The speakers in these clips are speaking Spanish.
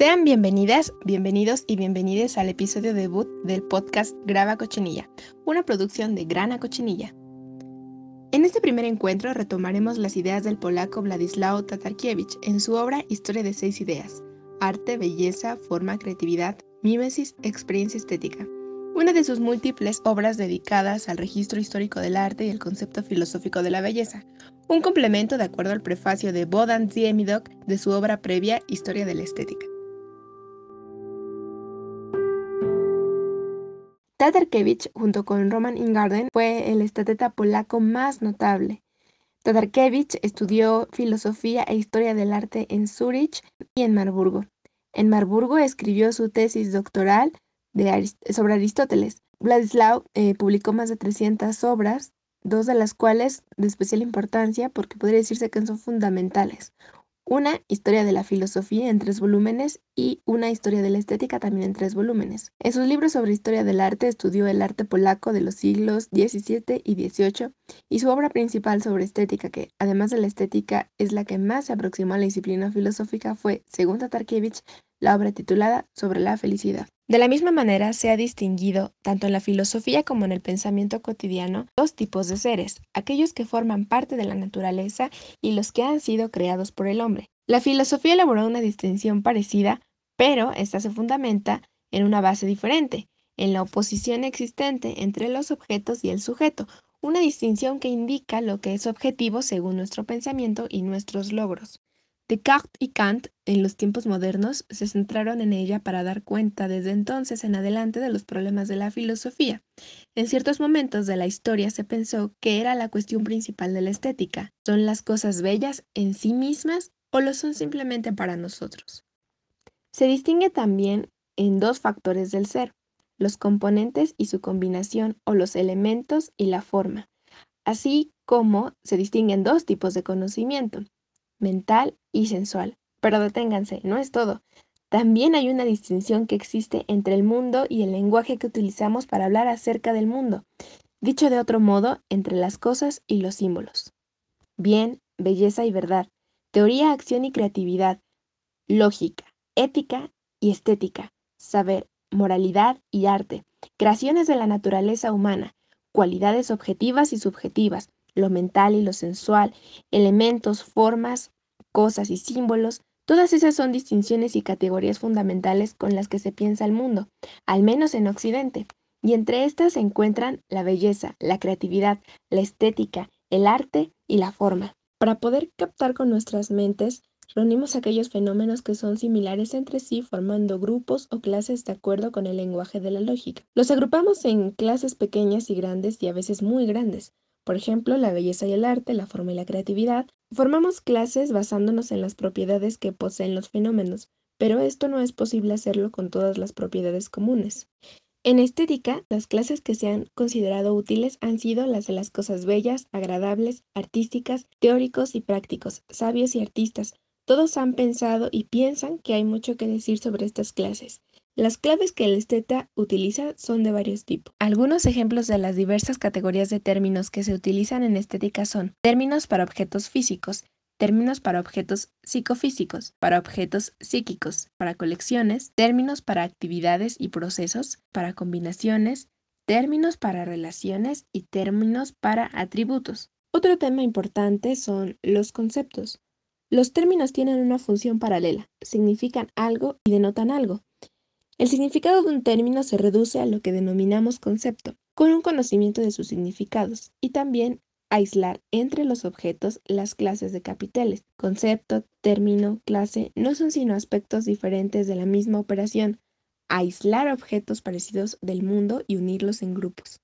Sean bienvenidas, bienvenidos y bienvenides al episodio debut del podcast Graba Cochinilla, una producción de Grana Cochinilla. En este primer encuentro retomaremos las ideas del polaco Władysław Tatarkiewicz en su obra Historia de seis ideas, arte, belleza, forma, creatividad, mímesis, experiencia estética, una de sus múltiples obras dedicadas al registro histórico del arte y el concepto filosófico de la belleza, un complemento de acuerdo al prefacio de Bodan Ziemidok de su obra previa Historia de la Estética. Tatarkiewicz, junto con Roman Ingarden, fue el estadeta polaco más notable. Tatarkiewicz estudió filosofía e historia del arte en Zúrich y en Marburgo. En Marburgo escribió su tesis doctoral sobre Aristóteles. Vladislav eh, publicó más de 300 obras, dos de las cuales de especial importancia porque podría decirse que son fundamentales. Una historia de la filosofía en tres volúmenes y una historia de la estética también en tres volúmenes. En sus libros sobre historia del arte estudió el arte polaco de los siglos XVII y XVIII y su obra principal sobre estética, que además de la estética es la que más se aproximó a la disciplina filosófica, fue, según Tatarkiewicz, la obra titulada Sobre la felicidad. De la misma manera, se ha distinguido, tanto en la filosofía como en el pensamiento cotidiano, dos tipos de seres, aquellos que forman parte de la naturaleza y los que han sido creados por el hombre. La filosofía elaboró una distinción parecida, pero esta se fundamenta en una base diferente, en la oposición existente entre los objetos y el sujeto, una distinción que indica lo que es objetivo según nuestro pensamiento y nuestros logros. Descartes y Kant, en los tiempos modernos, se centraron en ella para dar cuenta desde entonces en adelante de los problemas de la filosofía. En ciertos momentos de la historia se pensó que era la cuestión principal de la estética. ¿Son las cosas bellas en sí mismas o lo son simplemente para nosotros? Se distingue también en dos factores del ser, los componentes y su combinación o los elementos y la forma, así como se distinguen dos tipos de conocimiento, mental y sensual. Pero deténganse, no es todo. También hay una distinción que existe entre el mundo y el lenguaje que utilizamos para hablar acerca del mundo. Dicho de otro modo, entre las cosas y los símbolos. Bien, belleza y verdad, teoría, acción y creatividad, lógica, ética y estética, saber, moralidad y arte, creaciones de la naturaleza humana, cualidades objetivas y subjetivas, lo mental y lo sensual, elementos, formas, cosas y símbolos, todas esas son distinciones y categorías fundamentales con las que se piensa el mundo, al menos en Occidente, y entre estas se encuentran la belleza, la creatividad, la estética, el arte y la forma. Para poder captar con nuestras mentes, reunimos aquellos fenómenos que son similares entre sí formando grupos o clases de acuerdo con el lenguaje de la lógica. Los agrupamos en clases pequeñas y grandes y a veces muy grandes, por ejemplo, la belleza y el arte, la forma y la creatividad. Formamos clases basándonos en las propiedades que poseen los fenómenos, pero esto no es posible hacerlo con todas las propiedades comunes. En estética, las clases que se han considerado útiles han sido las de las cosas bellas, agradables, artísticas, teóricos y prácticos, sabios y artistas. Todos han pensado y piensan que hay mucho que decir sobre estas clases. Las claves que el esteta utiliza son de varios tipos. Algunos ejemplos de las diversas categorías de términos que se utilizan en estética son términos para objetos físicos, términos para objetos psicofísicos, para objetos psíquicos, para colecciones, términos para actividades y procesos, para combinaciones, términos para relaciones y términos para atributos. Otro tema importante son los conceptos. Los términos tienen una función paralela, significan algo y denotan algo. El significado de un término se reduce a lo que denominamos concepto, con un conocimiento de sus significados, y también aislar entre los objetos las clases de capiteles. Concepto, término, clase no son sino aspectos diferentes de la misma operación, aislar objetos parecidos del mundo y unirlos en grupos.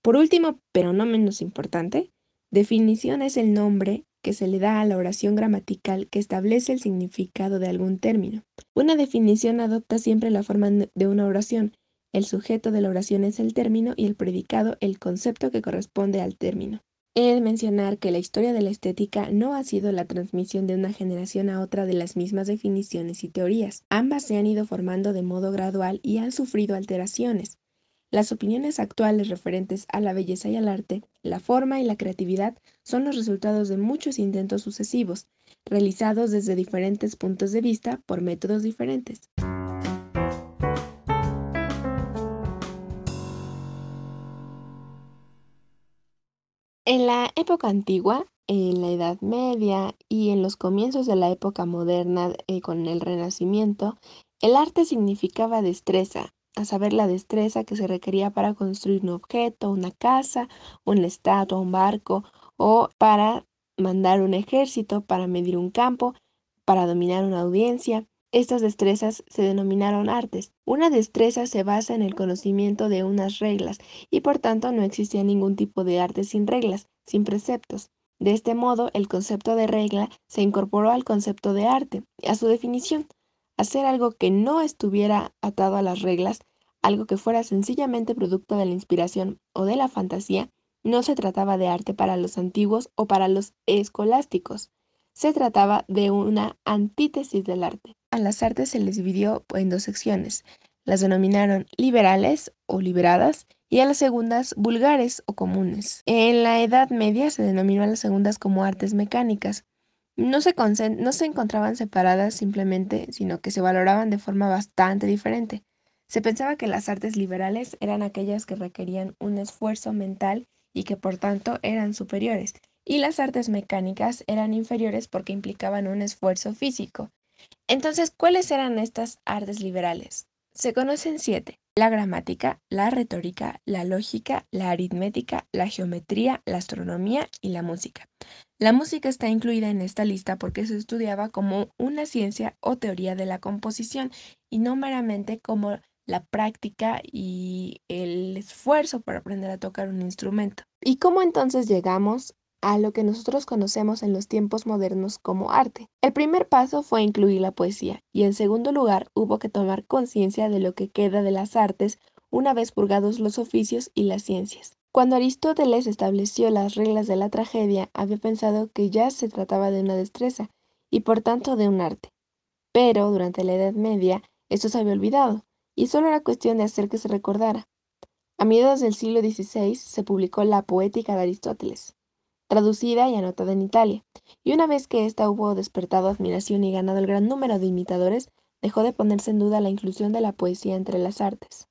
Por último, pero no menos importante, definición es el nombre que se le da a la oración gramatical que establece el significado de algún término. Una definición adopta siempre la forma de una oración. El sujeto de la oración es el término y el predicado el concepto que corresponde al término. He de mencionar que la historia de la estética no ha sido la transmisión de una generación a otra de las mismas definiciones y teorías. Ambas se han ido formando de modo gradual y han sufrido alteraciones. Las opiniones actuales referentes a la belleza y al arte, la forma y la creatividad son los resultados de muchos intentos sucesivos, realizados desde diferentes puntos de vista por métodos diferentes. En la época antigua, en la Edad Media y en los comienzos de la época moderna eh, con el Renacimiento, el arte significaba destreza, a saber la destreza que se requería para construir un objeto, una casa, una estatua, un barco o para mandar un ejército, para medir un campo, para dominar una audiencia. Estas destrezas se denominaron artes. Una destreza se basa en el conocimiento de unas reglas y por tanto no existía ningún tipo de arte sin reglas, sin preceptos. De este modo, el concepto de regla se incorporó al concepto de arte, a su definición. Hacer algo que no estuviera atado a las reglas, algo que fuera sencillamente producto de la inspiración o de la fantasía, no se trataba de arte para los antiguos o para los escolásticos. Se trataba de una antítesis del arte. A las artes se les dividió en dos secciones. Las denominaron liberales o liberadas y a las segundas vulgares o comunes. En la Edad Media se denominó a las segundas como artes mecánicas. No se, no se encontraban separadas simplemente, sino que se valoraban de forma bastante diferente. Se pensaba que las artes liberales eran aquellas que requerían un esfuerzo mental y que por tanto eran superiores, y las artes mecánicas eran inferiores porque implicaban un esfuerzo físico. Entonces, ¿cuáles eran estas artes liberales? Se conocen siete. La gramática, la retórica, la lógica, la aritmética, la geometría, la astronomía y la música. La música está incluida en esta lista porque se estudiaba como una ciencia o teoría de la composición y no meramente como la práctica y el esfuerzo para aprender a tocar un instrumento. ¿Y cómo entonces llegamos a lo que nosotros conocemos en los tiempos modernos como arte. El primer paso fue incluir la poesía y en segundo lugar hubo que tomar conciencia de lo que queda de las artes una vez purgados los oficios y las ciencias. Cuando Aristóteles estableció las reglas de la tragedia, había pensado que ya se trataba de una destreza y por tanto de un arte. Pero durante la Edad Media esto se había olvidado y solo era cuestión de hacer que se recordara. A mediados del siglo XVI se publicó la Poética de Aristóteles, traducida y anotada en Italia, y una vez que ésta hubo despertado admiración y ganado el gran número de imitadores, dejó de ponerse en duda la inclusión de la poesía entre las artes.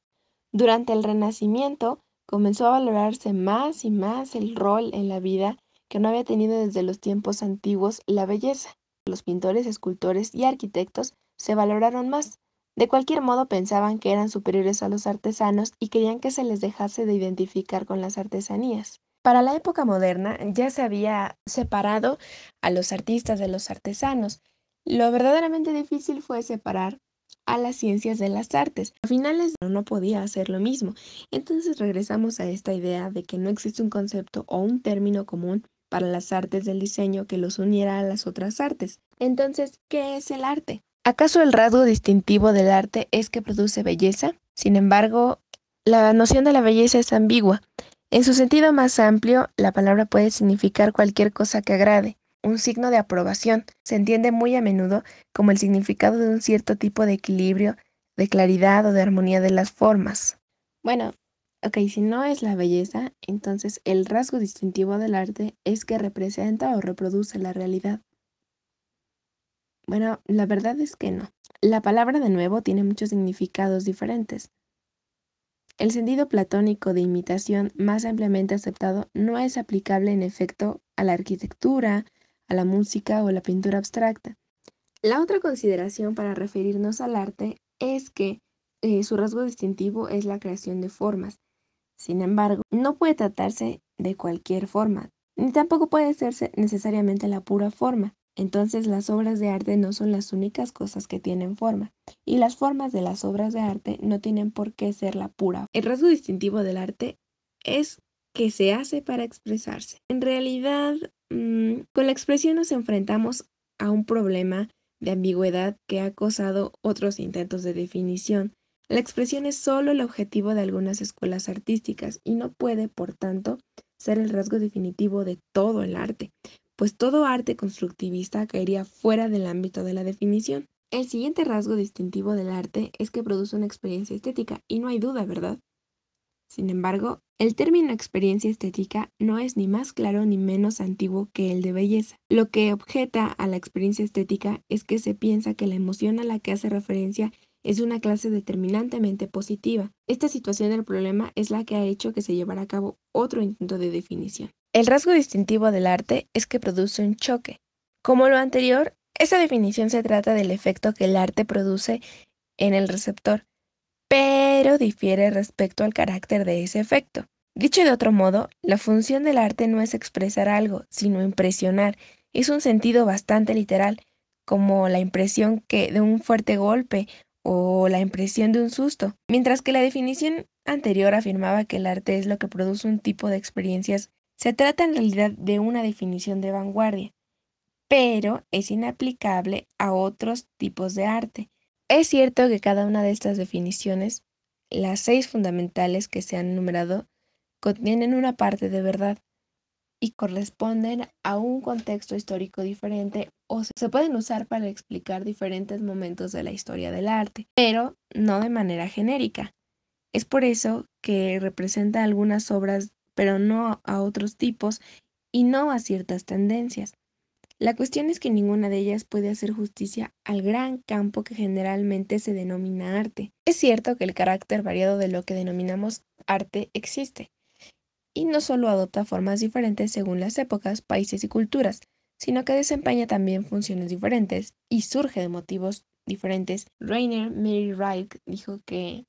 Durante el Renacimiento comenzó a valorarse más y más el rol en la vida que no había tenido desde los tiempos antiguos la belleza. Los pintores, escultores y arquitectos se valoraron más, de cualquier modo pensaban que eran superiores a los artesanos y querían que se les dejase de identificar con las artesanías. Para la época moderna ya se había separado a los artistas de los artesanos. Lo verdaderamente difícil fue separar a las ciencias de las artes. A finales no podía hacer lo mismo. Entonces regresamos a esta idea de que no existe un concepto o un término común para las artes del diseño que los uniera a las otras artes. Entonces, ¿qué es el arte? ¿Acaso el rasgo distintivo del arte es que produce belleza? Sin embargo, la noción de la belleza es ambigua. En su sentido más amplio, la palabra puede significar cualquier cosa que agrade, un signo de aprobación. Se entiende muy a menudo como el significado de un cierto tipo de equilibrio, de claridad o de armonía de las formas. Bueno, ok, si no es la belleza, entonces el rasgo distintivo del arte es que representa o reproduce la realidad. Bueno, la verdad es que no. La palabra de nuevo tiene muchos significados diferentes. El sentido platónico de imitación más ampliamente aceptado no es aplicable en efecto a la arquitectura, a la música o la pintura abstracta. La otra consideración para referirnos al arte es que eh, su rasgo distintivo es la creación de formas. Sin embargo, no puede tratarse de cualquier forma, ni tampoco puede serse necesariamente la pura forma. Entonces las obras de arte no son las únicas cosas que tienen forma, y las formas de las obras de arte no tienen por qué ser la pura. El rasgo distintivo del arte es que se hace para expresarse. En realidad, mm, con la expresión nos enfrentamos a un problema de ambigüedad que ha causado otros intentos de definición. La expresión es solo el objetivo de algunas escuelas artísticas y no puede, por tanto, ser el rasgo definitivo de todo el arte pues todo arte constructivista caería fuera del ámbito de la definición. El siguiente rasgo distintivo del arte es que produce una experiencia estética, y no hay duda, ¿verdad? Sin embargo, el término experiencia estética no es ni más claro ni menos antiguo que el de belleza. Lo que objeta a la experiencia estética es que se piensa que la emoción a la que hace referencia es una clase determinantemente positiva. Esta situación del problema es la que ha hecho que se llevara a cabo otro intento de definición. El rasgo distintivo del arte es que produce un choque. Como lo anterior, esa definición se trata del efecto que el arte produce en el receptor, pero difiere respecto al carácter de ese efecto. Dicho de otro modo, la función del arte no es expresar algo, sino impresionar. Es un sentido bastante literal, como la impresión que de un fuerte golpe o la impresión de un susto, mientras que la definición anterior afirmaba que el arte es lo que produce un tipo de experiencias, se trata en realidad de una definición de vanguardia, pero es inaplicable a otros tipos de arte, es cierto que cada una de estas definiciones, las seis fundamentales que se han enumerado, contienen una parte de verdad y corresponden a un contexto histórico diferente o se pueden usar para explicar diferentes momentos de la historia del arte, pero no de manera genérica. Es por eso que representa algunas obras, pero no a otros tipos y no a ciertas tendencias. La cuestión es que ninguna de ellas puede hacer justicia al gran campo que generalmente se denomina arte. Es cierto que el carácter variado de lo que denominamos arte existe, y no solo adopta formas diferentes según las épocas, países y culturas, sino que desempeña también funciones diferentes y surge de motivos diferentes. Rainer Mary Wright dijo que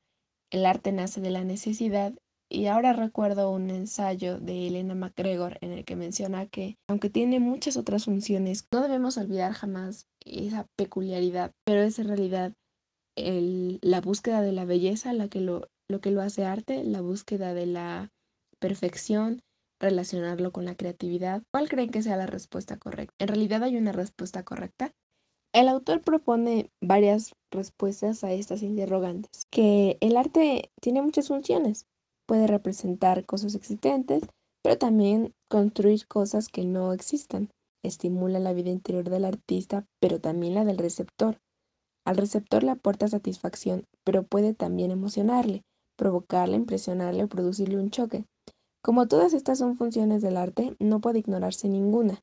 el arte nace de la necesidad y ahora recuerdo un ensayo de Elena MacGregor en el que menciona que, aunque tiene muchas otras funciones, no debemos olvidar jamás esa peculiaridad, pero es en realidad la búsqueda de la belleza la que lo, lo que lo hace arte, la búsqueda de la perfección, relacionarlo con la creatividad. ¿Cuál creen que sea la respuesta correcta? ¿En realidad hay una respuesta correcta? El autor propone varias respuestas a estas interrogantes, que el arte tiene muchas funciones, puede representar cosas existentes, pero también construir cosas que no existan. Estimula la vida interior del artista, pero también la del receptor. Al receptor le aporta satisfacción, pero puede también emocionarle, provocarle, impresionarle o producirle un choque. Como todas estas son funciones del arte, no puede ignorarse ninguna.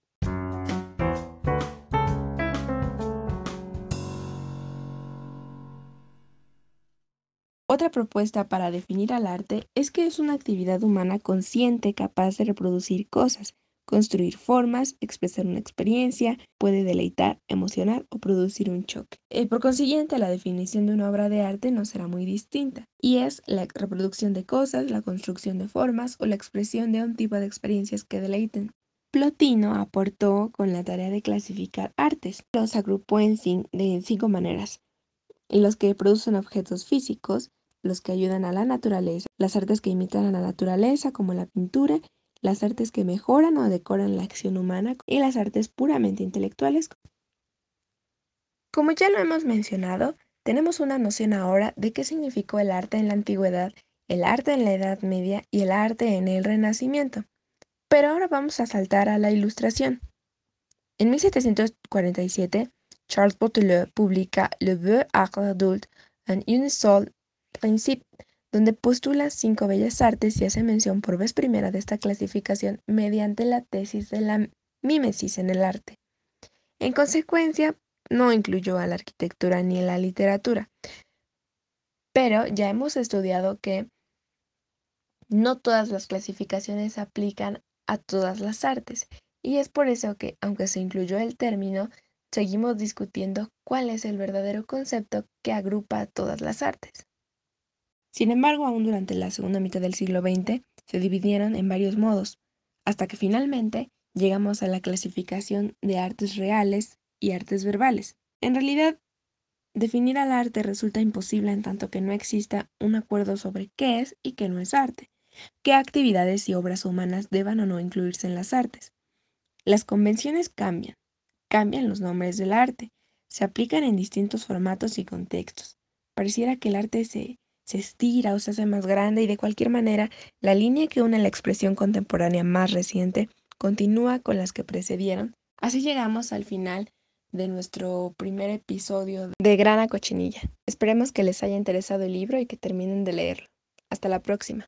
Otra propuesta para definir al arte es que es una actividad humana consciente capaz de reproducir cosas, construir formas, expresar una experiencia, puede deleitar, emocionar o producir un choque. Eh, por consiguiente, la definición de una obra de arte no será muy distinta, y es la reproducción de cosas, la construcción de formas o la expresión de un tipo de experiencias que deleiten. Plotino aportó con la tarea de clasificar artes. Los agrupó en, en cinco maneras. Los que producen objetos físicos, los que ayudan a la naturaleza, las artes que imitan a la naturaleza como la pintura, las artes que mejoran o decoran la acción humana y las artes puramente intelectuales. Como ya lo hemos mencionado, tenemos una noción ahora de qué significó el arte en la antigüedad, el arte en la Edad Media y el arte en el Renacimiento. Pero ahora vamos a saltar a la ilustración. En 1747, Charles Baudelaire publica Le Beau Art Adulte, un une seule Principe, donde postula cinco bellas artes y hace mención por vez primera de esta clasificación mediante la tesis de la mímesis en el arte. En consecuencia, no incluyó a la arquitectura ni a la literatura, pero ya hemos estudiado que no todas las clasificaciones aplican a todas las artes, y es por eso que, aunque se incluyó el término, seguimos discutiendo cuál es el verdadero concepto que agrupa a todas las artes. Sin embargo, aún durante la segunda mitad del siglo XX se dividieron en varios modos, hasta que finalmente llegamos a la clasificación de artes reales y artes verbales. En realidad, definir al arte resulta imposible en tanto que no exista un acuerdo sobre qué es y qué no es arte, qué actividades y obras humanas deban o no incluirse en las artes. Las convenciones cambian, cambian los nombres del arte, se aplican en distintos formatos y contextos. Pareciera que el arte se se estira o se hace más grande y de cualquier manera la línea que une la expresión contemporánea más reciente continúa con las que precedieron. Así llegamos al final de nuestro primer episodio de Grana Cochinilla. Esperemos que les haya interesado el libro y que terminen de leerlo. Hasta la próxima.